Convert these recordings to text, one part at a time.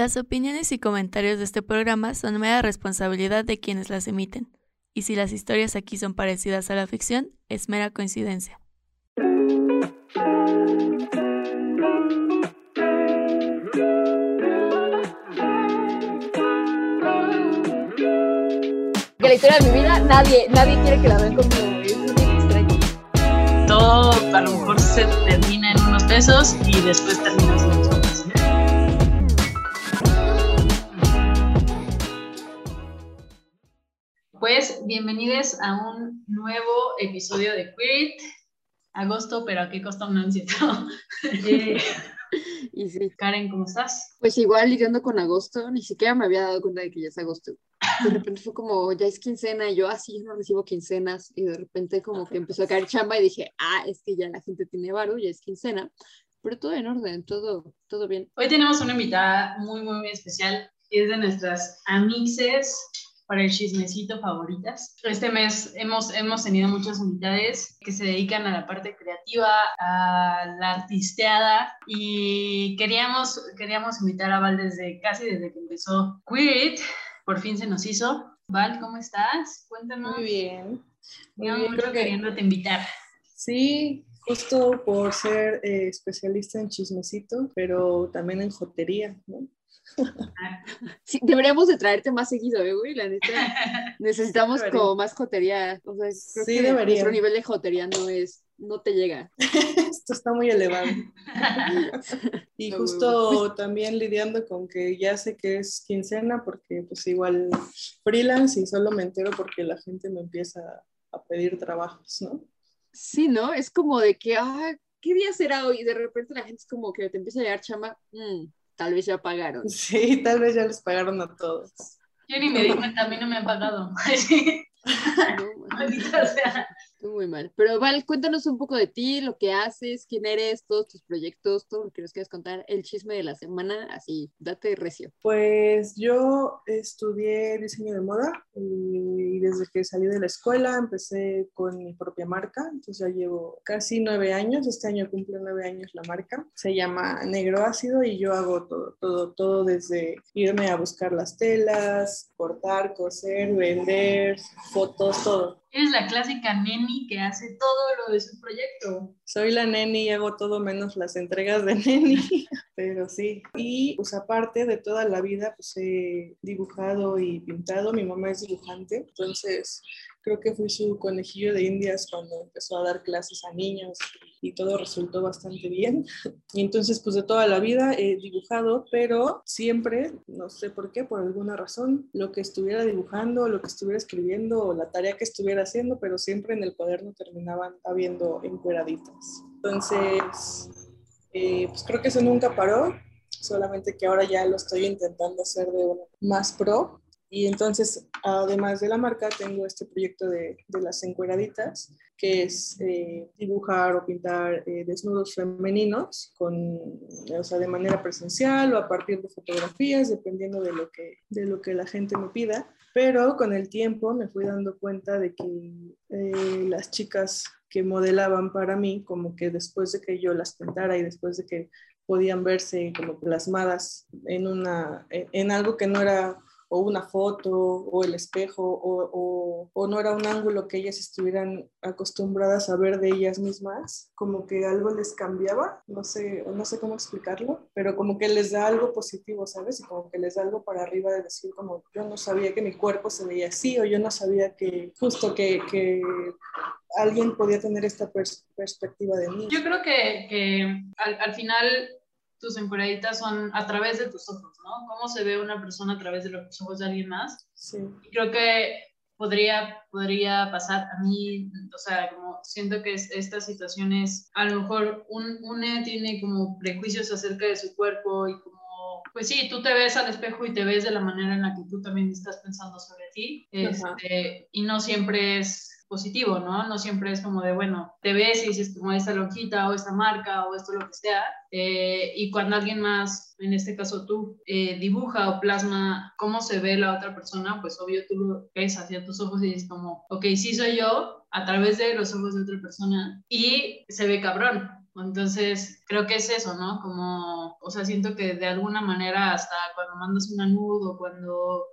Las opiniones y comentarios de este programa son mera responsabilidad de quienes las emiten, y si las historias aquí son parecidas a la ficción, es mera coincidencia. Que la historia de mi vida, nadie, nadie quiere que la vean como es muy extraño. todo a lo mejor se termina en unos pesos y después termina en bienvenidos a un nuevo episodio de Queer It. Agosto, pero ¿a qué costa un ansieto? Y sí, Karen, ¿cómo estás? pues igual lidiando con agosto, ni siquiera me había dado cuenta de que ya es agosto. De repente fue como, ya es quincena, y yo así, yo no recibo quincenas, y de repente como que empezó a caer chamba y dije, ah, es que ya la gente tiene varo, ya es quincena, pero todo en orden, todo, todo bien. Hoy tenemos una invitada muy, muy, muy especial. Es de nuestras amixes para el chismecito favoritas. Este mes hemos, hemos tenido muchas invitadas que se dedican a la parte creativa, a la artisteada y queríamos, queríamos invitar a Val desde casi desde que empezó Queer It. Por fin se nos hizo. Val, ¿cómo estás? Cuéntanos. Muy bien. Muy bien, mucho creo que queriéndote invitar. sí, justo por ser eh, especialista en chismecito, pero también en jotería, ¿no? Sí, deberíamos de traerte más seguido, ¿eh, güey? La neta, necesitamos Debería. como más jotería. O sea, creo Sí, que debería. nuestro nivel de jotería no es, no te llega. Esto está muy elevado. Y No, justo también lidiando con que ya sé que es quincena porque pues igual freelance y solo me entero porque la gente me empieza a pedir trabajos, ¿no? Sí, ¿no? Es como de que, ah, ¿qué día será hoy? Y de repente la gente es como que te empieza a llegar chama, "Mm, tal vez ya pagaron. Sí, tal vez ya les pagaron a todos. Yo ni me di cuenta, a mí no me han pagado. No, Maldita sea. Muy mal. Pero Val, cuéntanos un poco de ti, lo que haces, quién eres, todos tus proyectos, todo lo que nos quieras contar, el chisme de la semana, así, date recio. Pues yo estudié diseño de moda y desde que salí de la escuela empecé con mi propia marca, entonces ya llevo casi nueve años, este año cumple nueve años la marca, se llama Negro Ácido y yo hago todo, todo, todo desde irme a buscar las telas, cortar, coser, vender, fotos, todo. Eres la clásica neni que hace todo lo de su proyecto. Soy la neni y hago todo menos las entregas de neni, pero sí. Y pues aparte de toda la vida, pues he dibujado y pintado. Mi mamá es dibujante, entonces creo que fui su conejillo de indias cuando empezó a dar clases a niños y todo resultó bastante bien. Y entonces pues de toda la vida he dibujado, pero siempre, no sé por qué, por alguna razón, lo que estuviera dibujando, lo que estuviera escribiendo la tarea que estuviera haciendo, pero siempre en el cuaderno terminaban habiendo encueraditas. Entonces, eh, pues creo que eso nunca paró, solamente que ahora ya lo estoy intentando hacer de una más pro. Y entonces, además de la marca, tengo este proyecto de, de las encueraditas, que es eh, dibujar o pintar eh, desnudos femeninos, con, o sea, de manera presencial o a partir de fotografías, dependiendo de lo que, de lo que la gente me pida. Pero con el tiempo me fui dando cuenta de que eh, las chicas que modelaban para mí, como que después de que yo las pintara y después de que podían verse como plasmadas en, una, en, en algo que no era o una foto o el espejo o, o, o, no era un ángulo que ellas estuvieran acostumbradas a ver de ellas mismas, como que algo les cambiaba, no sé, no sé cómo explicarlo, pero como que les da algo positivo, ¿sabes? Y como que les da algo para arriba de decir como yo no sabía que mi cuerpo se veía así o yo no sabía que justo que, que alguien podía tener esta pers perspectiva de mí. Yo creo que, que al, al final tus encueraditas son a través de tus ojos, ¿no? Cómo se ve una persona a través de los ojos de alguien más. Sí. Y creo que podría, podría pasar a mí, o sea, como siento que es, estas situaciones, a lo mejor un, una tiene como prejuicios acerca de su cuerpo y como, pues sí, tú te ves al espejo y te ves de la manera en la que tú también estás pensando sobre ti, este, y no siempre es positivo, ¿no? No siempre es como de, bueno, te ves y dices como esta lonjita o esta marca o esto lo que sea, eh, y cuando alguien más, en este caso tú, eh, dibuja o plasma cómo se ve la otra persona, pues obvio tú lo ves hacia tus ojos y dices como, ok, sí soy yo a través de los ojos de otra persona y se ve cabrón. Entonces, creo que es eso, ¿no? Como, o sea, siento que de alguna manera hasta cuando mandas una nudo, cuando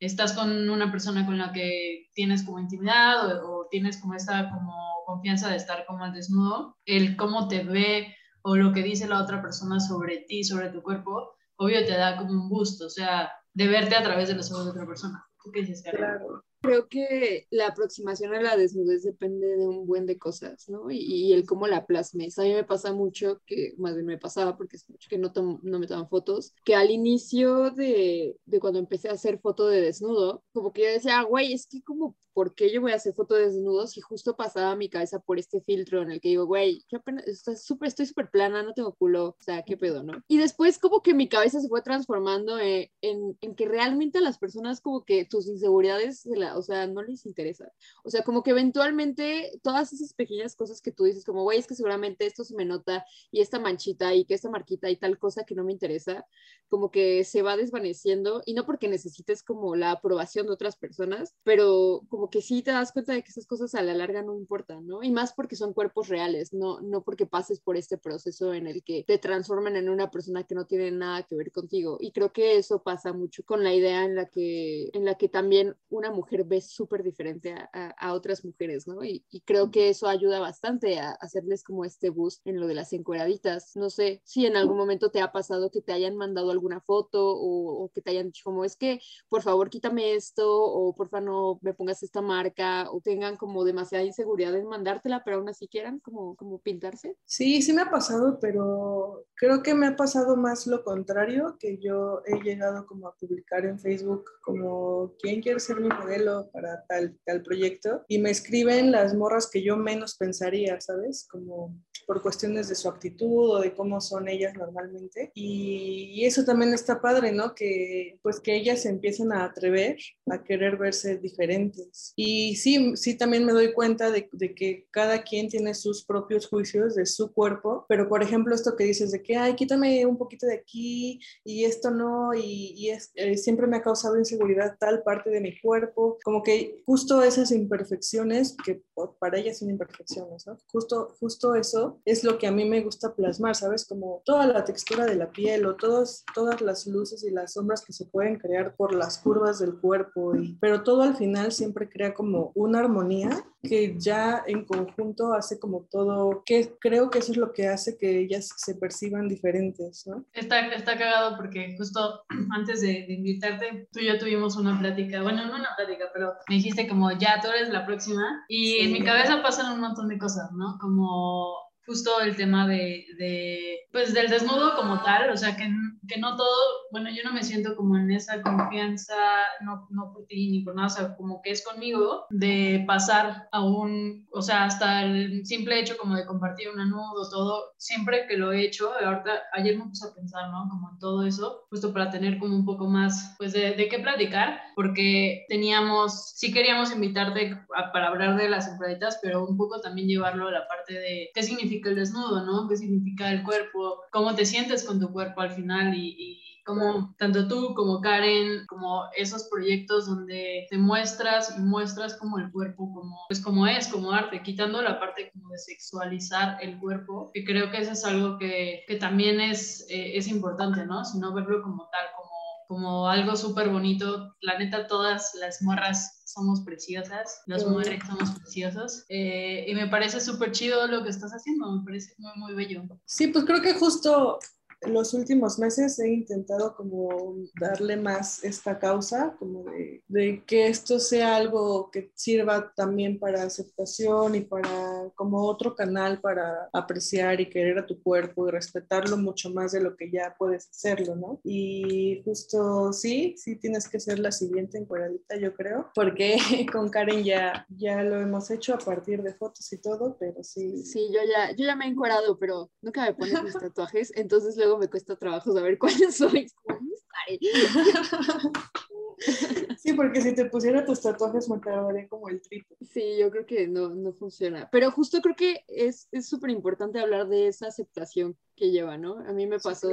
estás con una persona con la que tienes como intimidad o, tienes como esta como confianza de estar como al desnudo, el cómo te ve o lo que dice la otra persona sobre ti, sobre tu cuerpo, obvio te da como un gusto, o sea, de verte a través de los ojos de otra persona. ¿Tú qué dices, Claro. Creo que la aproximación a la desnudez depende de un buen de cosas, ¿no? Y, y, el cómo la plasmes. A mí me pasa mucho, que más bien me pasaba porque es mucho que no, no me toman fotos, que al inicio de, de, cuando empecé a hacer foto de desnudo, como que yo decía, güey, es que como, ¿por qué yo voy a hacer foto de desnudo si justo pasaba mi cabeza por este filtro en el que digo, güey, yo apenas estoy súper estoy plana, no tengo culo, o sea, qué pedo, ¿no? Y después como que mi cabeza se fue transformando en, en, en que realmente a las personas como que tus inseguridades se la o sea, no les interesa. O sea, como que eventualmente todas esas pequeñas cosas que tú dices, como, güey, es que seguramente esto se me nota y esta manchita y que esta marquita y tal cosa que no me interesa, como que se va desvaneciendo y no porque necesites como la aprobación de otras personas, pero como que sí te das cuenta de que esas cosas a la larga no importan, ¿no? Y más porque son cuerpos reales, no, no porque pases por este proceso en el que te transforman en una persona que no tiene nada que ver contigo. Y creo que eso pasa mucho con la idea en la que, en la que también una mujer ves súper diferente a, a, a, otras mujeres, ¿no? Y, y, creo que eso ayuda bastante a hacerles como este boost en lo de las encueraditas. No sé si en algún momento te ha pasado que te hayan mandado alguna foto o, o que te hayan dicho como es que por favor quítame esto o por favor no me pongas esta marca o tengan como demasiada inseguridad en mandártela, pero aún así quieran como, como pintarse. Sí, sí me ha pasado, pero creo que me ha pasado más lo contrario, que yo he llegado como a publicar en Facebook como quién quiere ser mi modelo para tal, tal proyecto y me escriben las morras que yo menos pensaría, ¿sabes? Como por cuestiones de su actitud o de cómo son ellas normalmente. Y, y, eso también está padre, ¿no? Que pues que ellas se empiezan a atrever a querer verse diferentes. Y sí, sí también me doy cuenta de, de, que cada quien tiene sus propios juicios de su cuerpo, pero por ejemplo esto que dices de que, ay, quítame un poquito de aquí y esto no, y, y es, eh, siempre me ha causado inseguridad tal parte de mi cuerpo, como que justo esas imperfecciones, que para ellas son imperfecciones, ¿no? Justo, justo eso es lo que a mí me gusta plasmar, ¿sabes? Como toda la textura de la piel o todos, todas las luces y las sombras que se pueden crear por las curvas del cuerpo, y, pero todo al final siempre crea como una armonía que ya en conjunto hace como todo, que creo que eso es lo que hace que ellas se perciban diferentes, ¿no? Está, está cagado porque justo antes de, de invitarte, tú y yo tuvimos una plática, bueno, no una plática, pero me dijiste como, ya, tú eres la próxima, y sí. en mi cabeza pasan un montón de cosas, ¿no? Como justo el tema de, de, pues del desnudo como tal, o sea, que, que, no todo, bueno, yo no me siento como en esa confianza, no, no por ti ni por nada, o sea, como que es conmigo, de pasar a un, o sea, hasta el simple hecho como de compartir una nudo, todo, siempre que lo he hecho, ahorita, ayer me puse a pensar, ¿no? Como en todo eso, justo para tener como un poco más, pues, de, de qué platicar, porque teníamos, sí queríamos invitarte a, para hablar de las enfermedades, pero un poco también llevarlo a la parte de qué significa el desnudo, ¿no? ¿Qué significa el cuerpo? ¿Cómo te sientes con tu cuerpo al final? Y, y cómo tanto tú como Karen, como esos proyectos donde te muestras y muestras como el cuerpo, como, pues como es, como arte, quitando la parte como de sexualizar el cuerpo, que creo que eso es algo que, que también es, eh, es importante, ¿no? Sino verlo como tal, como algo súper bonito. La neta, todas las morras somos preciosas, los mujeres somos preciosos. Eh, y me parece súper chido lo que estás haciendo, me parece muy, muy bello. Sí, pues creo que justo los últimos meses he intentado como darle más esta causa, como de, de, que esto sea algo que sirva también para aceptación y para como otro canal para apreciar y querer a tu cuerpo y respetarlo mucho más de lo que ya puedes hacerlo, ¿no? Y justo sí, sí tienes que ser la siguiente encuadradita, yo creo, porque con Karen ya, ya lo hemos hecho a partir de fotos y todo, pero sí. Sí, yo ya, yo ya me he encuadrado, pero nunca me pones mis tatuajes, entonces luego me cuesta trabajo saber cuáles soy. Sí, porque si te pusiera tus tatuajes me tardaría como el triple. Sí, yo creo que no, no funciona. Pero justo creo que es súper importante hablar de esa aceptación que lleva, ¿no? A mí me pasó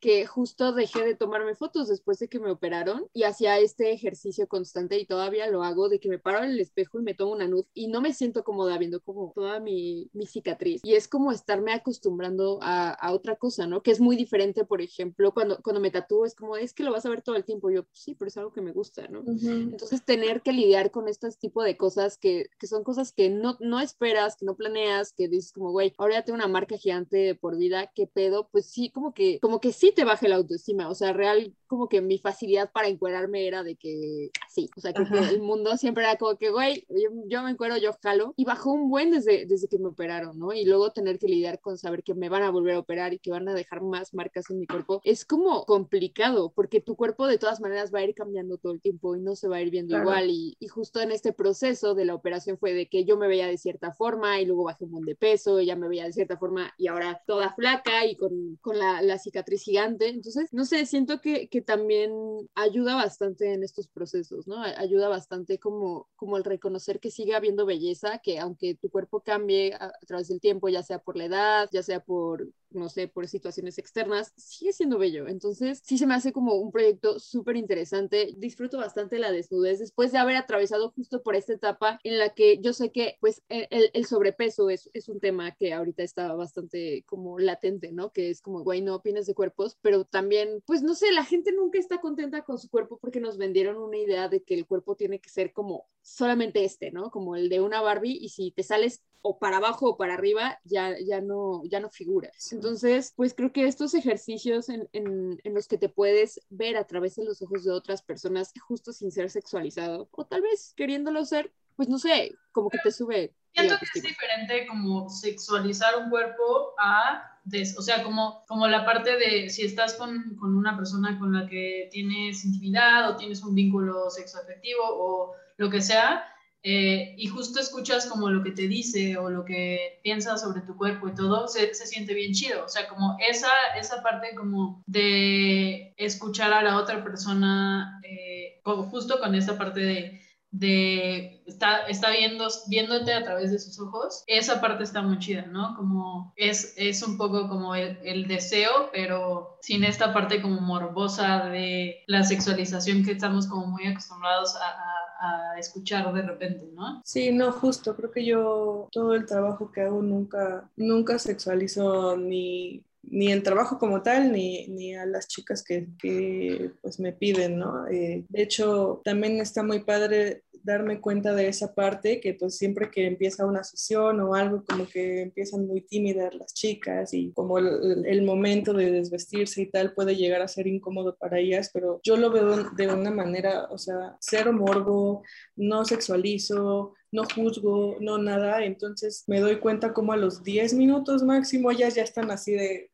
que justo dejé de tomarme fotos después de que me operaron y hacía este ejercicio constante y todavía lo hago de que me paro en el espejo y me tomo una luz y no me siento cómoda viendo como toda mi, mi cicatriz y es como estarme acostumbrando a, a, otra cosa, ¿no? Que es muy diferente, por ejemplo, cuando, cuando me tatúo es como, es que lo vas a ver todo el tiempo, yo sí, pero es algo que me gusta, ¿no? Entonces tener que lidiar con este tipo de cosas que, que son cosas que no, no esperas, que no planeas, que dices como, güey, ahora ya tengo una marca gigante por vida, ¿qué pedo? Pues sí, como que, como que sí te baje la autoestima, o sea, real como que mi facilidad para encuerarme era de que así, o sea, que, el mundo siempre era como que, güey, yo, me encuero, yo jalo, y bajó un buen desde, desde que me operaron, ¿no? Y luego tener que lidiar con saber que me van a volver a operar y que van a dejar más marcas en mi cuerpo, es como complicado, porque tu cuerpo de todas maneras va a ir cambiando todo el tiempo y no se va a ir viendo igual, y, y, justo en este proceso de la operación fue de que yo me veía de cierta forma y luego bajé un buen de peso, y ya me veía de cierta forma y ahora toda flaca y con, con la, la cicatriz gigante, entonces, no sé, siento que, que, también ayuda bastante en estos procesos, ¿no? Ayuda bastante como, como el reconocer que sigue habiendo belleza, que aunque tu cuerpo cambie a, a través del tiempo, ya sea por la edad, ya sea por no sé, por situaciones externas, sigue siendo bello. Entonces, sí se me hace como un proyecto súper interesante. Disfruto bastante la desnudez después de haber atravesado justo por esta etapa en la que yo sé que, pues, el, el sobrepeso es, es, un tema que ahorita está bastante como latente, ¿no? Que es como, güey, no opines de cuerpos, pero también, pues, no sé, la gente nunca está contenta con su cuerpo porque nos vendieron una idea de que el cuerpo tiene que ser como solamente este, ¿no? Como el de una Barbie y si te sales o para abajo o para arriba, ya, ya, no, ya no figuras. Entonces, pues creo que estos ejercicios en, en, en, los que te puedes ver a través de los ojos de otras personas, justo sin ser sexualizado, o tal vez queriéndolo ser, pues no sé, como que te sube. Siento que es diferente como sexualizar un cuerpo a, des, o sea, como, como la parte de si estás con, con una persona con la que tienes intimidad o tienes un vínculo sexoafectivo o lo que sea, eh, y justo escuchas como lo que te dice o lo que piensa sobre tu cuerpo y todo, se, se, siente bien chido. O sea, como esa, esa parte como de escuchar a la otra persona, eh, como justo con esa parte de, de está, está viendo, viéndote a través de sus ojos, esa parte está muy chida, ¿no? Como es, es un poco como el, el deseo, pero sin esta parte como morbosa de la sexualización que estamos como muy acostumbrados a, a a escuchar de repente, ¿no? Sí, no, justo, creo que yo todo el trabajo que hago nunca, nunca sexualizo ni ni el trabajo como tal, ni, ni a las chicas que, que, pues me piden, ¿no? Eh, de hecho, también está muy padre darme cuenta de esa parte, que pues siempre que empieza una sesión o algo, como que empiezan muy tímidas las chicas y como el, momento de desvestirse y tal puede llegar a ser incómodo para ellas, pero yo lo veo de una manera, o sea, cero morbo, no sexualizo, no juzgo, no nada, entonces me doy cuenta como a los 10 minutos máximo ellas ya están así de,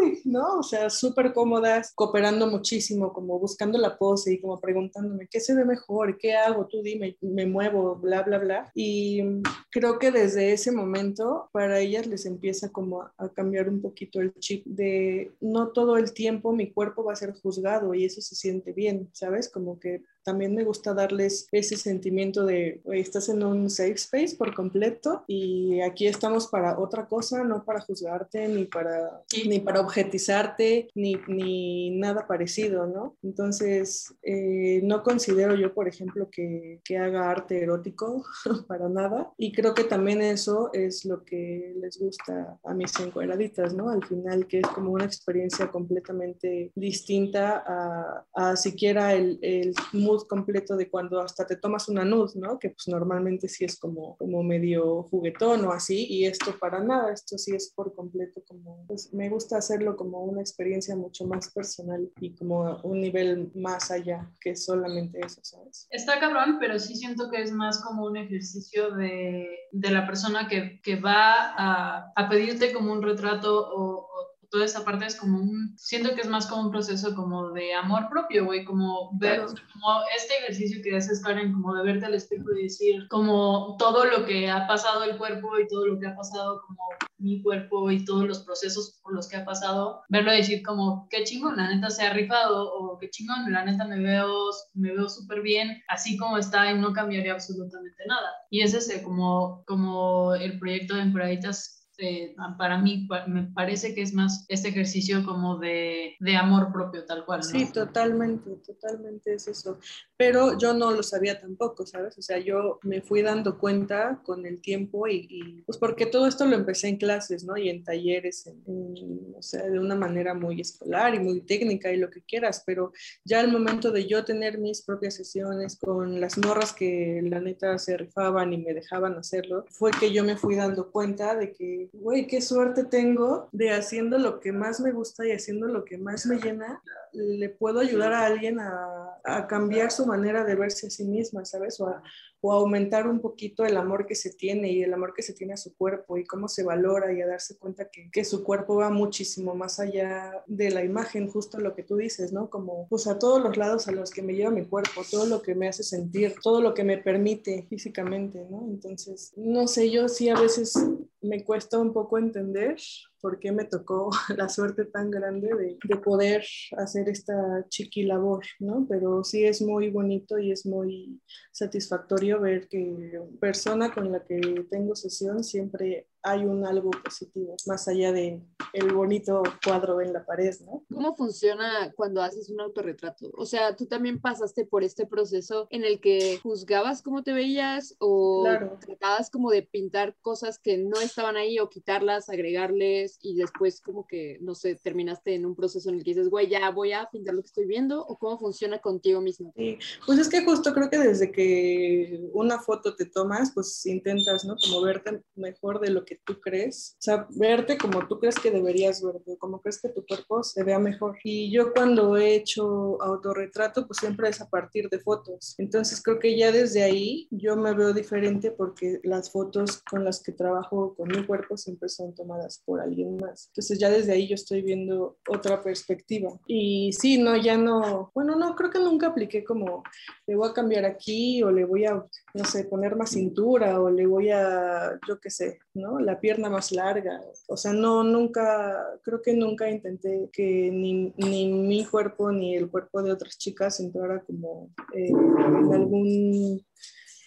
uy, ¿no? O sea, súper cómodas, cooperando muchísimo, como buscando la pose y como preguntándome, ¿qué se ve mejor? ¿Qué hago? Tú dime, me muevo, bla, bla, bla. Y creo que desde ese momento para ellas les empieza como a, a cambiar un poquito el chip de no todo el tiempo mi cuerpo va a ser juzgado y eso se siente bien, ¿sabes? Como que también me gusta darles ese sentimiento de, estás en un safe space por completo y aquí estamos para otra cosa, no para juzgarte, ni para, ni para objetizarte, ni, ni nada parecido, ¿no? Entonces, eh, no considero yo, por ejemplo, que, que haga arte erótico para nada y creo que también eso es lo que les gusta a mis encuadraditas, ¿no? Al final, que es como una experiencia completamente distinta a, a siquiera el, el mood completo de cuando hasta te tomas una nud, ¿no? Que pues normalmente sí es como, como medio juguetón o así, y esto para nada, esto sí es por completo como, pues me gusta hacerlo como una experiencia mucho más personal y como un nivel más allá que solamente eso, ¿sabes? Está cabrón, pero sí siento que es más como un ejercicio de, de la persona que, que va a, a, pedirte como un retrato o, toda esa parte es como un, siento que es más como un proceso como de amor propio, güey, como ver, claro. como este ejercicio que haces, Karen, como de verte al espejo y decir como todo lo que ha pasado el cuerpo y todo lo que ha pasado como mi cuerpo y todos los procesos por los que ha pasado, verlo y decir como, qué chingón, la neta se ha rifado, o qué chingón, la neta me veo, me veo súper bien, así como está y no cambiaría absolutamente nada. Y es ese como, como el proyecto de Emperaditas eh, para mí me parece que es más este ejercicio como de, de amor propio tal cual. Sí, totalmente, totalmente es eso. Pero yo no lo sabía tampoco, ¿sabes? O sea, yo me fui dando cuenta con el tiempo y, pues porque todo esto lo empecé en clases, ¿no? Y en talleres, o sea, de una manera muy escolar y muy técnica y lo que quieras, pero ya al momento de yo tener mis propias sesiones con las morras que la neta se rifaban y me dejaban hacerlo, fue que yo me fui dando cuenta de que, güey, qué suerte tengo de haciendo lo que más me gusta y haciendo lo que más me llena, le puedo ayudar a alguien a, a cambiar su manera de verse a sí misma, ¿sabes? O a, o aumentar un poquito el amor que se tiene y el amor que se tiene a su cuerpo y cómo se valora y a darse cuenta que, que, su cuerpo va muchísimo más allá de la imagen, justo lo que tú dices, ¿no? Como pues a todos los lados a los que me lleva mi cuerpo, todo lo que me hace sentir, todo lo que me permite físicamente, ¿no? Entonces, no sé, yo sí a veces me cuesta un poco entender por qué me tocó la suerte tan grande de, de, poder hacer esta chiqui labor, ¿no? Pero sí es muy bonito y es muy satisfactorio ver que persona con la que tengo sesión siempre hay un algo positivo, más allá de el bonito cuadro en la pared, ¿no? ¿Cómo funciona cuando haces un autorretrato? O sea, tú también pasaste por este proceso en el que juzgabas cómo te veías o claro. tratabas como de pintar cosas que no estaban ahí o quitarlas, agregarles y después como que, no sé, terminaste en un proceso en el que dices, güey, ya voy a pintar lo que estoy viendo o cómo funciona contigo mismo? Sí, pues es que justo creo que desde que una foto te tomas, pues intentas, ¿no? Como verte mejor de lo que tú crees, o sea, verte como tú crees que deberías verte, como crees que tu cuerpo se vea mejor. Y yo cuando he hecho autorretrato, pues siempre es a partir de fotos. Entonces creo que ya desde ahí yo me veo diferente porque las fotos con las que trabajo con mi cuerpo siempre son tomadas por alguien más. Entonces ya desde ahí yo estoy viendo otra perspectiva. Y sí, no, ya no, bueno, no, creo que nunca apliqué como le voy a cambiar aquí o le voy a, no sé, poner más cintura o le voy a, yo qué sé, La pierna más larga. O sea, no, nunca, creo que nunca intenté que ni, ni mi cuerpo ni el cuerpo de otras chicas entrara como eh, en algún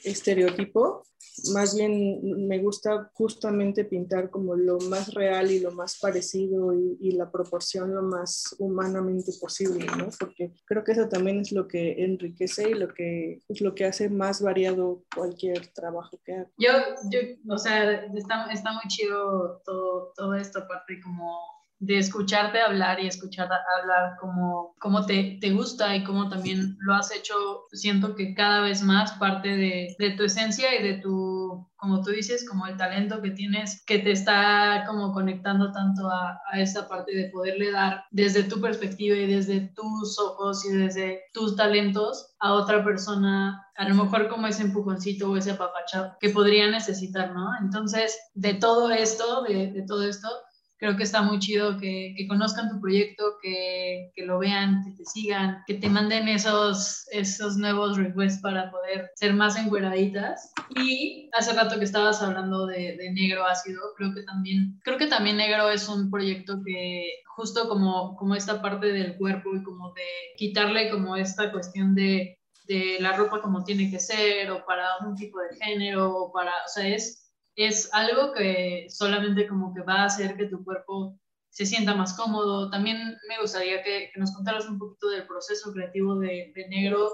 estereotipo. Más bien me gusta justamente pintar como lo más real y lo más parecido y, y, la proporción lo más humanamente posible, ¿no? Porque creo que eso también es lo que enriquece y lo que es lo que hace más variado cualquier trabajo que haga. Yo, yo o sea, está, está muy chido todo, todo esto, aparte como de escucharte hablar y escuchar hablar como, como te, te, gusta y como también lo has hecho, siento que cada vez más parte de, de, tu esencia y de tu, como tú dices, como el talento que tienes, que te está como conectando tanto a, a esa parte de poderle dar desde tu perspectiva y desde tus ojos y desde tus talentos a otra persona, a lo mejor como ese empujoncito o ese apapachado que podría necesitar, ¿no? Entonces, de todo esto, de, de todo esto, creo que está muy chido que, que conozcan tu proyecto, que, que, lo vean, que te sigan, que te manden esos, esos nuevos requests para poder ser más encueraditas. Y hace rato que estabas hablando de, de, Negro Ácido, creo que también, creo que también Negro es un proyecto que justo como, como esta parte del cuerpo y como de quitarle como esta cuestión de, de la ropa como tiene que ser o para un tipo de género o para, o sea, es es algo que solamente como que va a hacer que tu cuerpo se sienta más cómodo. También me gustaría que, nos contaras un poquito del proceso creativo de, de Negro,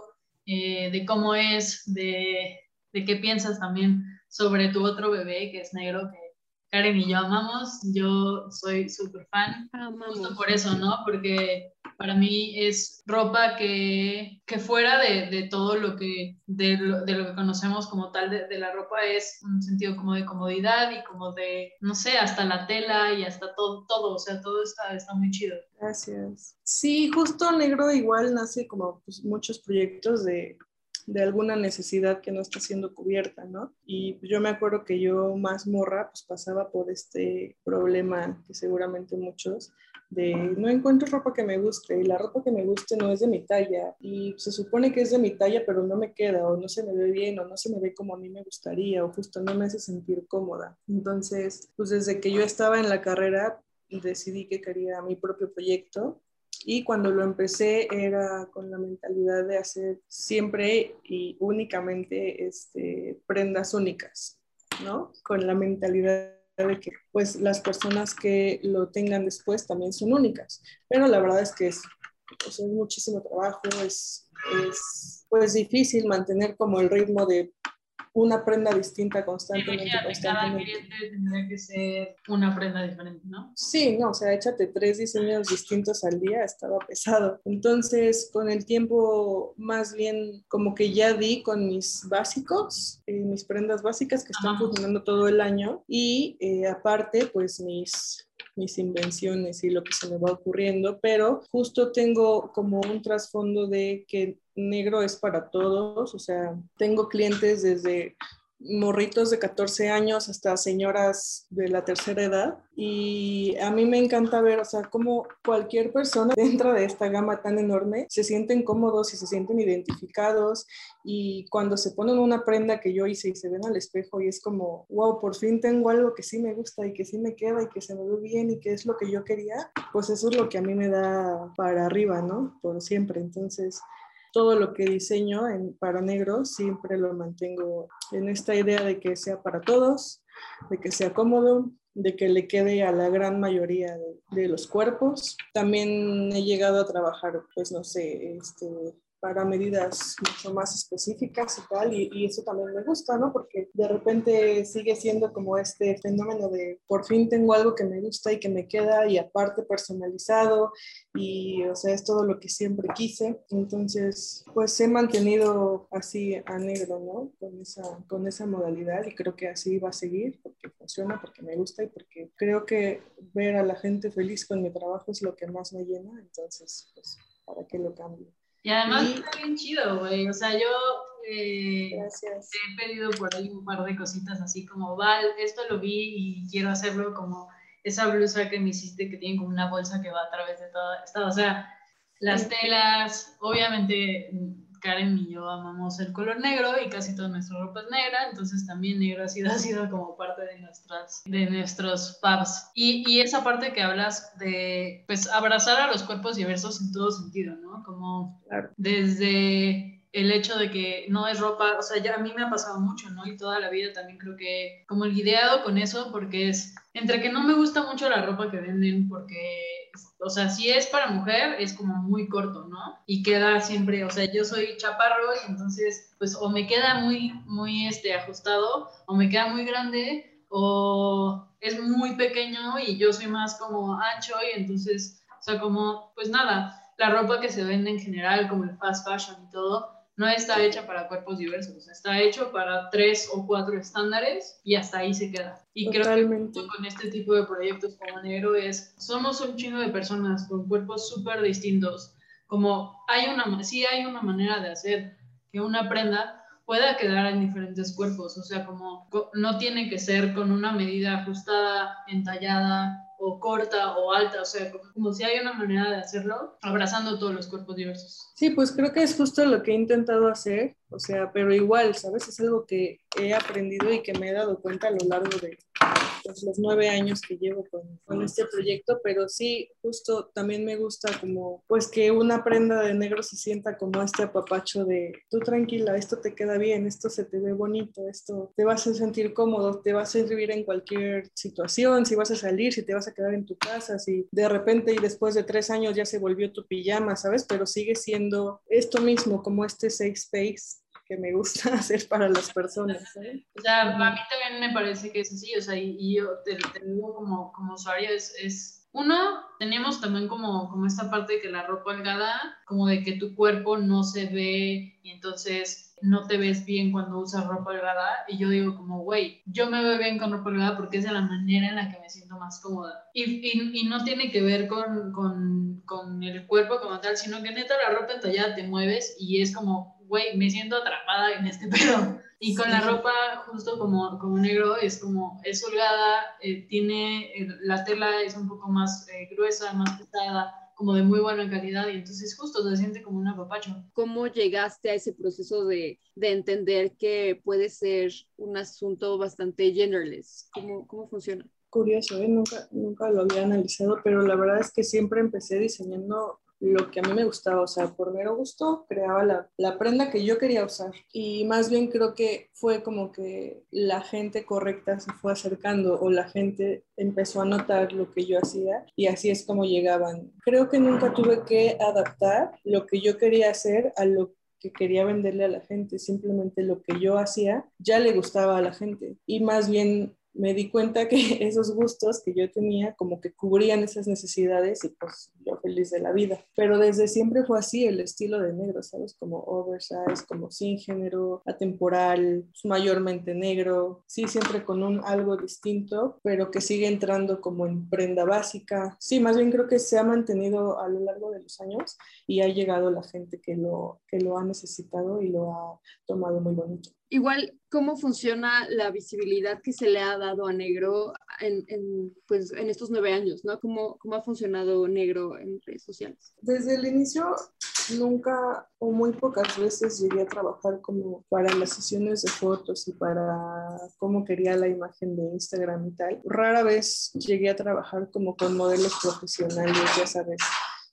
eh, de cómo es, de, de, qué piensas también sobre tu otro bebé que es Negro, que Karen y yo amamos. Yo soy súper fan, Amamos. justo por eso, ¿no? Porque para mí es ropa que, que fuera de, de, todo lo que, de lo, de lo, que conocemos como tal de, de, la ropa es un sentido como de comodidad y como de, no sé, hasta la tela y hasta todo, todo o sea, todo está, está muy chido. Gracias. Sí, justo Negro igual nace como pues, muchos proyectos de, de alguna necesidad que no está siendo cubierta, ¿no? Y yo me acuerdo que yo más morra, pues pasaba por este problema que seguramente muchos, de no encuentro ropa que me guste y la ropa que me guste no es de mi talla y se supone que es de mi talla pero no me queda o no se me ve bien o no se me ve como a mí me gustaría o justo no me hace sentir cómoda. Entonces, pues desde que yo estaba en la carrera decidí que quería mi propio proyecto y cuando lo empecé era con la mentalidad de hacer siempre y únicamente este, prendas únicas, ¿no? Con la mentalidad de que pues las personas que lo tengan después también son únicas. Pero la verdad es que es, pues, es muchísimo trabajo, es, es pues difícil mantener como el ritmo de una prenda distinta constantemente. Imagínate, cada cliente tendría que ser una prenda diferente, ¿no? Sí, no, o sea, échate tres diseños distintos al día, estaba pesado. Entonces, con el tiempo, más bien como que ya di con mis básicos, eh, mis prendas básicas que están funcionando todo el año y eh, aparte, pues mis mis invenciones y lo que se me va ocurriendo, pero justo tengo como un trasfondo de que negro es para todos, o sea, tengo clientes desde morritos de 14 años hasta señoras de la tercera edad y a mí me encanta ver, o sea, cómo cualquier persona dentro de esta gama tan enorme se sienten cómodos y se sienten identificados y cuando se ponen una prenda que yo hice y se ven al espejo y es como, wow, por fin tengo algo que sí me gusta y que sí me queda y que se me ve bien y que es lo que yo quería, pues eso es lo que a mí me da para arriba, ¿no? Por siempre. Entonces, todo lo que diseño en, para negro siempre lo mantengo en esta idea de que sea para todos, de que sea cómodo, de que le quede a la gran mayoría de, de los cuerpos. También he llegado a trabajar, pues no sé, este, para medidas mucho más específicas y tal, y, eso también me gusta, ¿no? Porque de repente sigue siendo como este fenómeno de por fin tengo algo que me gusta y que me queda y aparte personalizado y, o sea, es todo lo que siempre quise. Entonces, pues he mantenido así a negro, ¿no? Con esa, con esa modalidad y creo que así va a seguir porque funciona, porque me gusta y porque creo que ver a la gente feliz con mi trabajo es lo que más me llena, entonces, pues, ¿para qué lo cambio? Y además está bien chido, güey. O sea, yo eh, he pedido por ahí un par de cositas así como, Val, esto lo vi y quiero hacerlo como esa blusa que me hiciste que tiene como una bolsa que va a través de toda esta. O sea, las telas, obviamente Karen y yo amamos el color negro y casi toda nuestra ropa es negra, entonces también negro ha sido, ha sido como parte de, nuestras, de nuestros pubs. Y, y, esa parte que hablas de, pues, abrazar a los cuerpos diversos en todo sentido, ¿no? Como desde el hecho de que no es ropa, o sea, ya a mí me ha pasado mucho, ¿no? Y toda la vida también creo que como el ideado con eso, porque es entre que no me gusta mucho la ropa que venden, porque, o sea, si es para mujer, es como muy corto, ¿no? Y queda siempre, o sea, yo soy chaparro y entonces, pues, o me queda muy, muy, este, ajustado, o me queda muy grande, o es muy pequeño y yo soy más como ancho y entonces, o sea, como, pues nada, la ropa que se vende en general, como el fast fashion y todo, no está hecha para cuerpos diversos, está hecho para tres o cuatro estándares y hasta ahí se queda. Y creo que con este tipo de proyectos como Negro es, somos un chingo de personas con cuerpos súper distintos, como hay una, sí hay una manera de hacer que una prenda pueda quedar en diferentes cuerpos, o sea, como no tiene que ser con una medida ajustada, entallada, o corta o alta, o sea, como, si hay una manera de hacerlo, abrazando todos los cuerpos diversos. Sí, pues creo que es justo lo que he intentado hacer, o sea, pero igual, ¿sabes? Es algo que he aprendido y que me he dado cuenta a lo largo de los nueve años que llevo con, con, este proyecto, pero sí, justo también me gusta como, pues que una prenda de negro se sienta como este apapacho de, tú tranquila, esto te queda bien, esto se te ve bonito, esto te vas a sentir cómodo, te vas a servir en cualquier situación, si vas a salir, si te vas a quedar en tu casa, si de repente y después de tres años ya se volvió tu pijama, ¿sabes? Pero sigue siendo esto mismo, como este safe space que me gusta hacer para las personas. O sea, a mí también me parece que es así, o sea, y, yo te, digo como, como usuario, es, es, uno, tenemos también como, como esta parte de que la ropa holgada, como de que tu cuerpo no se ve y entonces no te ves bien cuando usas ropa holgada y yo digo como, güey, yo me veo bien con ropa holgada porque es de la manera en la que me siento más cómoda. Y, y, y no tiene que ver con, con, con, el cuerpo como tal, sino que neta la ropa entallada te mueves y es como, güey, me siento atrapada en este pedo. Y con la ropa justo como, como negro es como, es holgada, eh, tiene, eh, la tela es un poco más eh, gruesa, más pesada, como de muy buena calidad y entonces justo se siente como un apapacho. ¿Cómo llegaste a ese proceso de, de entender que puede ser un asunto bastante genderless? ¿Cómo, cómo funciona? Curioso, nunca, nunca lo había analizado, pero la verdad es que siempre empecé diseñando lo que a mí me gustaba, sea, por mero gusto creaba la, la prenda que yo quería usar y más bien creo que fue como que la gente correcta se fue acercando o la gente empezó a notar lo que yo hacía y así es como llegaban. Creo que nunca tuve que adaptar lo que yo quería hacer a lo que quería venderle a la gente, simplemente lo que yo hacía ya le gustaba a la gente y más bien me di cuenta que esos gustos que yo tenía como que cubrían esas necesidades y pues yo feliz de la vida. Pero desde siempre fue así el estilo de negro, ¿sabes? Como oversize, como sin género, atemporal, mayormente negro, sí, siempre con un algo distinto, pero que sigue entrando como en prenda básica. Sí, más bien creo que se ha mantenido a lo largo de los años y ha llegado la gente que lo, que lo ha necesitado y lo ha tomado muy bonito. Igual, ¿cómo funciona la visibilidad que se le ha dado a Negro en, en, pues, en estos nueve años? ¿no? ¿Cómo, ¿Cómo ha funcionado Negro en redes? Desde el inicio, nunca o muy pocas veces llegué a trabajar como para las sesiones de fotos y para cómo quería la imagen de Instagram y tal. Rara vez llegué a trabajar como con modelos profesionales, ya sabes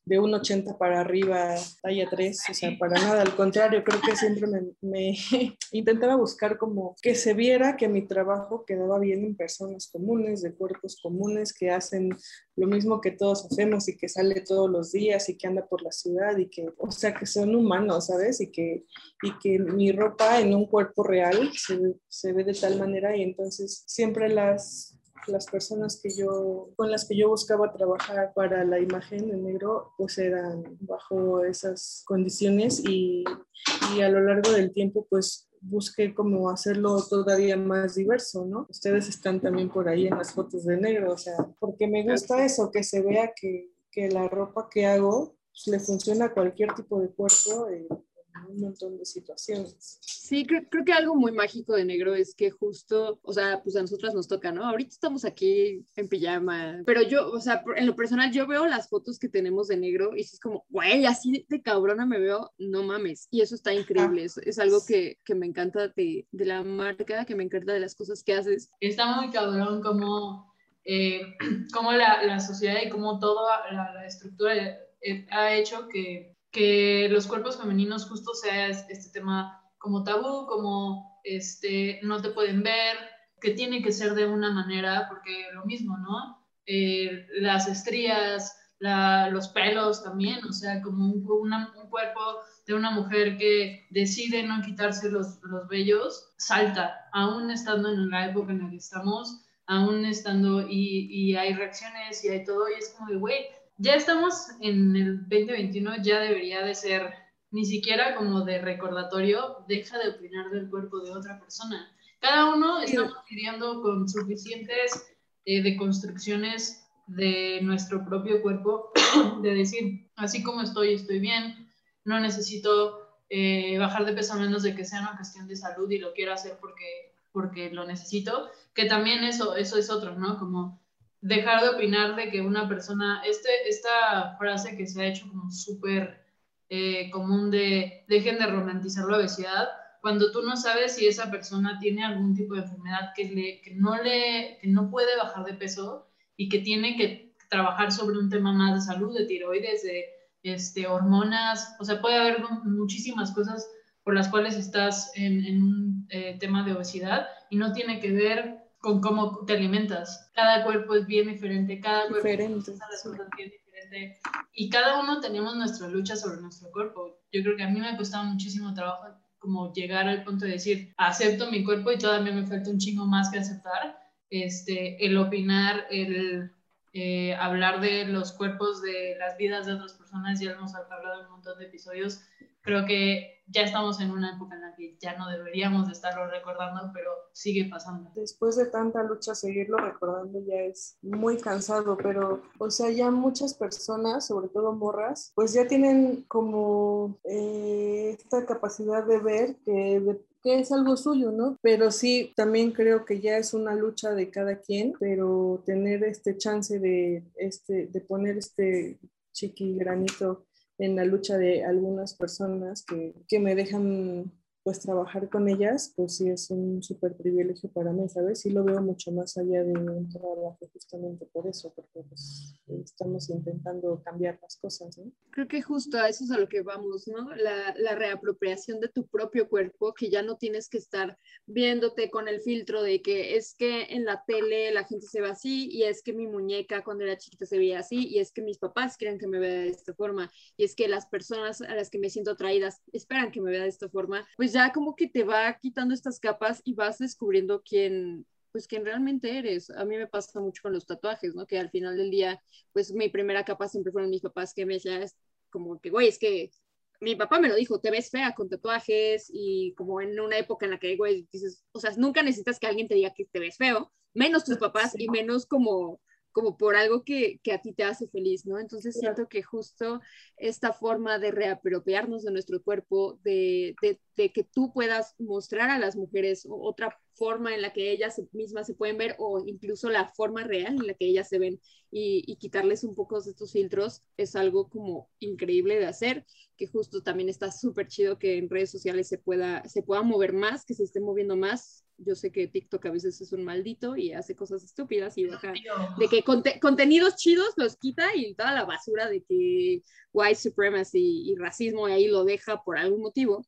de un 80 para arriba, talla 3, o sea, para nada, al contrario, creo que siempre me, me, intentaba buscar como que se viera que mi trabajo quedaba bien en personas comunes, de cuerpos comunes, que hacen lo mismo que todos hacemos y que sale todos los días y que anda por la ciudad y que, o sea, que son humanos, ¿sabes? Y que, y que mi ropa en un cuerpo real se, se ve de tal manera y entonces siempre las las personas que yo, con las que yo buscaba trabajar para la imagen en negro, pues eran bajo esas condiciones y, y a lo largo del tiempo, pues busqué como hacerlo todavía más diverso, ¿no? Ustedes están también por ahí en las fotos de negro, o sea, porque me gusta eso, que se vea que, que la ropa que hago pues, le funciona a cualquier tipo de cuerpo. Eh, un montón de situaciones. Sí, creo, creo, que algo muy mágico de negro es que justo, o sea, pues a nosotras nos toca, ¿no? Ahorita estamos aquí en pijama, pero yo, o sea, en lo personal, yo veo las fotos que tenemos de negro y es como, güey, así de cabrona me veo, no mames. Y eso está increíble, ah. es, es, algo que, que, me encanta de, de, la marca, que me encanta de las cosas que haces. Está muy cabrón como, eh, como la, la, sociedad y como toda la, la estructura eh, ha hecho que que los cuerpos femeninos justo sea este tema como tabú, como este, no te pueden ver, que tiene que ser de una manera, porque lo mismo, ¿no? Eh, las estrías, los pelos también, o sea, como un, un, cuerpo de una mujer que decide no quitarse los, los vellos, salta, aún estando en la época en la que estamos, aún estando y, y hay reacciones y hay todo, y es como de, güey, ya estamos en el 2021, ya debería de ser ni siquiera como de recordatorio, deja de opinar del cuerpo de otra persona. Cada uno estamos lidiando con suficientes eh, deconstrucciones de nuestro propio cuerpo, de decir, así como estoy, estoy bien, no necesito eh, bajar de peso a menos de que sea una cuestión de salud y lo quiero hacer porque, porque lo necesito, que también eso, eso es otro, ¿no? Como dejar de opinar de que una persona, este, esta frase que se ha hecho como súper eh, común de dejen de romantizar la obesidad, cuando tú no sabes si esa persona tiene algún tipo de enfermedad que, le, que, no, le, que no puede bajar de peso y que tiene que trabajar sobre un tema más de salud, de tiroides, de este, hormonas, o sea, puede haber muchísimas cosas por las cuales estás en, un eh, tema de obesidad y no tiene que ver con cómo te alimentas. Cada cuerpo es bien diferente, cada cuerpo diferente, bien diferente. Y cada uno tenemos nuestra lucha sobre nuestro cuerpo. Yo creo que a mí me ha costado muchísimo trabajo como llegar al punto de decir, acepto mi cuerpo y todavía me falta un chingo más que aceptar. Este, el opinar, el eh, hablar de los cuerpos, de las vidas de otras personas, ya hemos hablado en un montón de episodios, creo que ya estamos en una época en la que ya no deberíamos de estarlo recordando, pero sigue pasando. Después de tanta lucha, seguirlo recordando ya es muy cansado, pero, o sea, ya muchas personas, sobre todo morras, pues ya tienen como eh, esta capacidad de ver que que es algo suyo, ¿no? Pero sí, también creo que ya es una lucha de cada quien, pero tener este chance de, este, de poner este chiqui granito en la lucha de algunas personas que, que me dejan pues trabajar con ellas, pues sí es un súper privilegio para mí, ¿sabes? Sí lo veo mucho más allá de un trabajo justamente por eso, porque pues estamos intentando cambiar las cosas, ¿no? Creo que justo a eso es a lo que vamos, ¿no? La, la reapropiación de tu propio cuerpo, que ya no tienes que estar viéndote con el filtro de que es que en la tele la gente se ve así y es que mi muñeca cuando era chiquita se veía así y es que mis papás quieren que me vea de esta forma y es que las personas a las que me siento atraídas esperan que me vea de esta forma, pues ya como que te va quitando estas capas y vas descubriendo quién, pues quién realmente eres. A mí me pasa mucho con los tatuajes, ¿no? Que al final del día, pues mi primera capa siempre fueron mis papás que me decían como que, güey, es que mi papá me lo dijo, te ves fea con tatuajes y como en una época en la que, güey, dices, o sea, nunca necesitas que alguien te diga que te ves feo, menos tus papás y menos como como por algo que, que, a ti te hace feliz, ¿no? Entonces siento que justo esta forma de reapropiarnos de nuestro cuerpo, de, de, de, que tú puedas mostrar a las mujeres otra forma en la que ellas mismas se pueden ver o incluso la forma real en la que ellas se ven y, y quitarles un poco de estos filtros es algo como increíble de hacer, que justo también está súper chido que en redes sociales se pueda, se pueda mover más, que se esté moviendo más yo sé que TikTok a veces es un maldito y hace cosas estúpidas y baja de que contenidos chidos los quita y toda la basura de que white supremacy y racismo ahí lo deja por algún motivo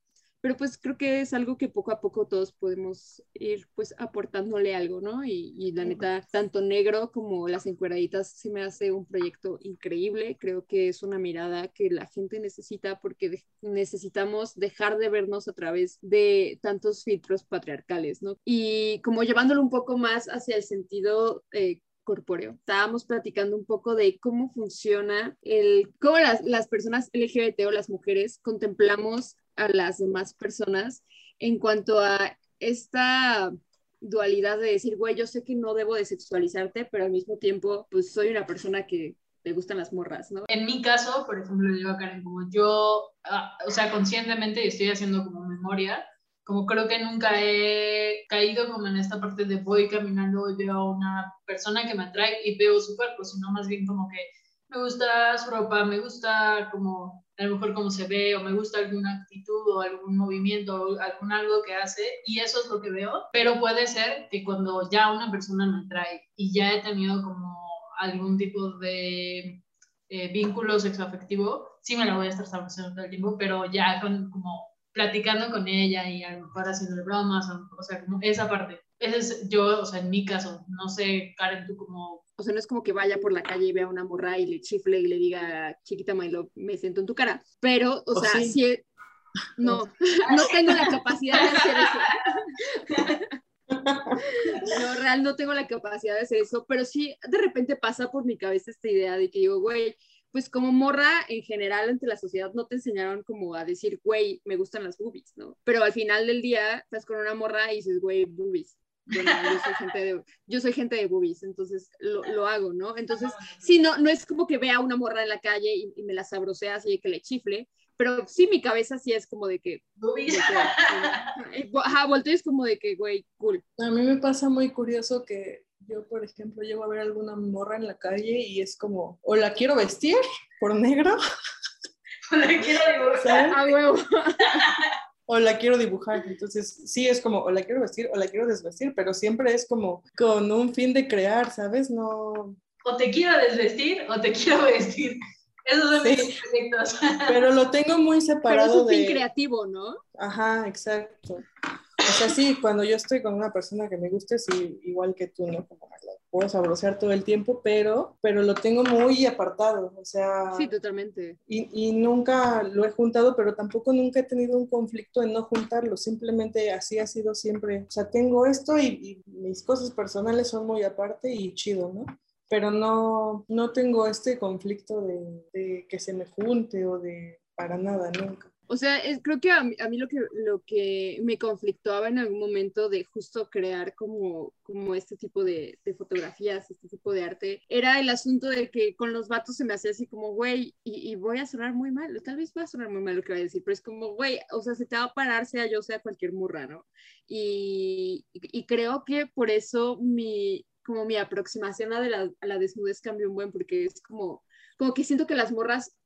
pero pues creo que es algo que poco a poco todos podemos ir pues aportándole algo, ¿no? Y, y la neta, tanto negro como las encueraditas sí me hace un proyecto increíble, creo que es una mirada que la gente necesita porque necesitamos dejar de vernos a través de tantos filtros patriarcales, ¿no? Y como llevándolo un poco más hacia el sentido eh, corpóreo. Estábamos platicando un poco de cómo funciona el, cómo las, las personas LGBT o las mujeres contemplamos a las demás personas en cuanto a esta dualidad de decir, güey, yo sé que no debo de sexualizarte, pero al mismo tiempo, pues soy una persona que le gustan las morras, ¿no? En mi caso, por ejemplo, yo, Karen, como yo, ah, o sea, conscientemente estoy haciendo como memoria, como creo que nunca he caído como en esta parte de voy caminando y veo a una persona que me atrae y veo su cuerpo, sino más bien como que me gusta su ropa, me gusta como a lo mejor cómo se ve o me gusta alguna actitud o algún movimiento o algún algo que hace y eso es lo que veo, pero puede ser que cuando ya una persona me atrae y ya he tenido como algún tipo de eh, vínculo sexoafectivo, sí me la voy a estar estableciendo todo el tiempo, pero ya con, como platicando con ella y a lo mejor haciendo bromas, o, sea, como esa parte. Ese es yo, o sea, en mi caso, no sé, Karen, tú como o sea, no es como que vaya por la calle y vea a una morra y le chifle y le diga, chiquita Milo, me siento en tu cara. Pero, o, sea, si no, no tengo la capacidad de hacer eso. no, real, no tengo la capacidad de hacer eso, pero sí, de repente pasa por mi cabeza esta idea de que digo, güey, pues como morra en general ante la sociedad no te enseñaron como a decir, güey, me gustan las boobies, ¿no? Pero al final del día estás con una morra y dices, güey, boobies bueno, yo soy gente de, yo soy gente de boobies, entonces lo, lo, hago, ¿no? Entonces, sí, no, no es como que vea una morra en la calle y, me la sabrosea así que le chifle, pero sí mi cabeza sí es como de que... Boobies. ajá, volteo es como de que, güey, cool. A mí me pasa muy curioso que yo, por ejemplo, llego a ver alguna morra en la calle y es como, o la quiero vestir por negro. o la quiero dibujar. A huevo o la quiero dibujar. Entonces, sí es como, o la quiero vestir o la quiero desvestir, pero siempre es como con un fin de crear, ¿sabes? No. O te quiero desvestir o te quiero vestir. Esos son mis proyectos. Pero lo tengo muy separado. Pero es un fin creativo, ¿no? Ajá, exacto. Sea, sí, cuando yo estoy con una persona que me guste, sí, igual que tú, ¿no? Como puedo sabrosear todo el tiempo, pero, pero lo tengo muy apartado, o sea... Sí, totalmente. Y, y nunca lo he juntado, pero tampoco nunca he tenido un conflicto en no juntarlo, simplemente así ha sido siempre. O sea, tengo esto y, y mis cosas personales son muy aparte y chido, ¿no? Pero no, no tengo este conflicto de, de que se me junte o de para nada, nunca. O sea, creo que a mí, lo, que lo que me conflictuaba en algún momento de justo crear como, como este tipo de, fotografías, este tipo de arte, era el asunto de que con los vatos se me hacía así como, güey, y, voy a sonar muy mal, tal vez va a sonar muy mal lo que voy a decir, pero es como, güey, o sea, se te va a parar, sea yo, sea cualquier murra, ¿no? Y, y creo que por eso mi, como mi aproximación a, la, a la desnudez cambió un buen, porque es como, como que siento que las morras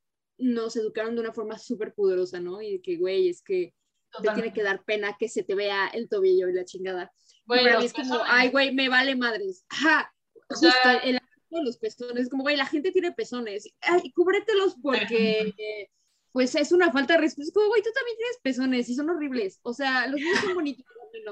nos educaron de una forma súper poderosa, ¿no? Y que, güey, es que te tiene que dar pena que se te vea el tobillo y la chingada. Güey, Para mí es como, pezones. ay, güey, me vale madres. Ajá. O Justo sea- el de los pezones, como, güey, la gente tiene pezones. Ay, cúbretelos porque, pues, es una falta de respeto. Es como, güey, tú también tienes pezones y son horribles. O sea, los míos son bonitos,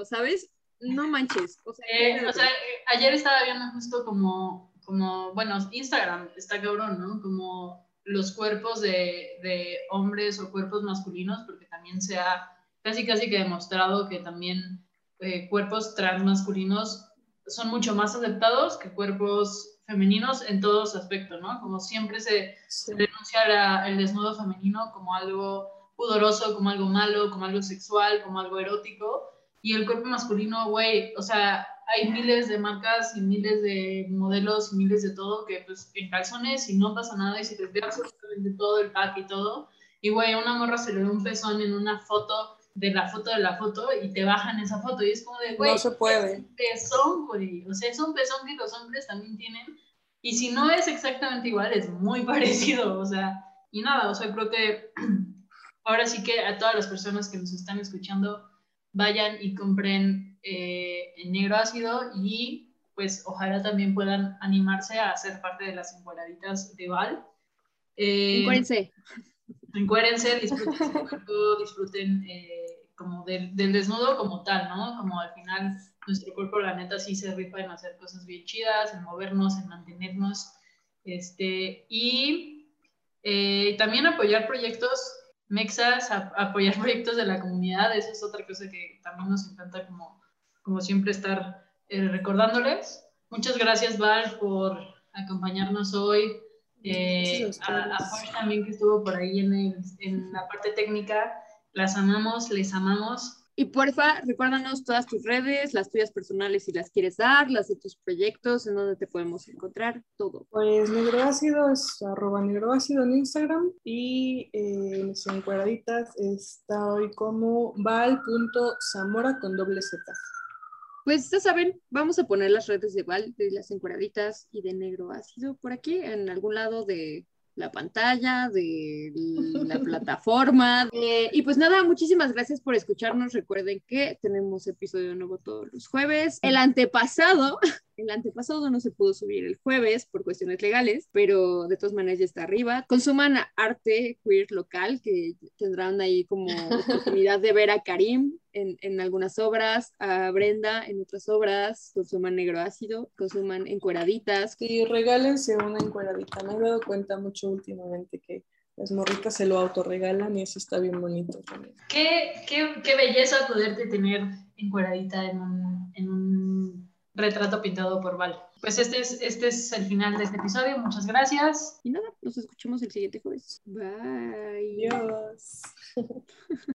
¿sabes? No manches. O sea, Eh, o sea, eh, ayer estaba viendo justo como, como, bueno, Instagram está cabrón, ¿no? Como los cuerpos de, de hombres o cuerpos masculinos, porque también se ha casi casi que demostrado que también eh, cuerpos transmasculinos son mucho más aceptados que cuerpos femeninos en todos aspectos, ¿no? Como siempre se, Sí. denunciar a- el desnudo femenino como algo pudoroso, como algo malo, como algo sexual, como algo erótico. Y el cuerpo masculino, güey, o sea, hay miles de marcas y miles de modelos y miles de todo que pues en calzones y no pasa nada y se te ve absolutamente todo el pack y todo. Y güey, a una morra se le ve un pezón en una foto de la foto de la foto y te bajan esa foto y es como de, güey, No se puede. es un pezón, güey. O sea, es un pezón que los hombres también tienen. Y si no es exactamente igual, es muy parecido. O sea, y nada, o sea, creo que ahora sí que a todas las personas que nos están escuchando, vayan y compren eh, en negro ácido y pues ojalá también puedan animarse a ser parte de las encuadraditas de Val. Eh, Encuérdense. disfruten cuerpo, disfruten eh, como del, del desnudo como tal, ¿no? Como al final nuestro cuerpo, la neta, sí se rifa en hacer cosas bien chidas, en movernos, en mantenernos, este, y eh, también apoyar proyectos mexas, a- apoyar proyectos de la comunidad, eso es otra cosa que también nos encanta como, como siempre estar eh, recordándoles. Muchas gracias, Val, por acompañarnos hoy. Eh, a a, a. Jorge también que estuvo por ahí en, el- en la parte técnica. Las amamos, les amamos. Y porfa, recuérdanos todas tus redes, las tuyas personales si las quieres dar, las de tus proyectos, en donde te podemos encontrar, todo. Pues negroácido es arroba negroácido en Instagram y eh, mis encuadraditas está hoy como val.zamora con doble Z. Pues ya saben, vamos a poner las redes de Val, de las encuadraditas y de negro ácido por aquí, en algún lado de la pantalla, de la plataforma. Eh, y pues nada, muchísimas gracias por escucharnos. Recuerden que tenemos episodio nuevo todos los jueves. El antepasado, el antepasado no se pudo subir el jueves por cuestiones legales, pero de todas maneras ya está arriba. Consuman arte queer local, que tendrán ahí como oportunidad de ver a Karim en, en algunas obras, a Brenda en otras obras, consuman negro ácido, consuman encueraditas. Y regálense una encuadradita. Me he dado cuenta mucho últimamente que las morritas se lo autorregalan y eso está bien bonito también. Qué, qué, qué belleza poderte tener encueradita en un, en un retrato pintado por Val. Pues este es, este es el final de este episodio. Muchas gracias. Y nada, nos escuchamos el siguiente jueves. Bye. Adiós.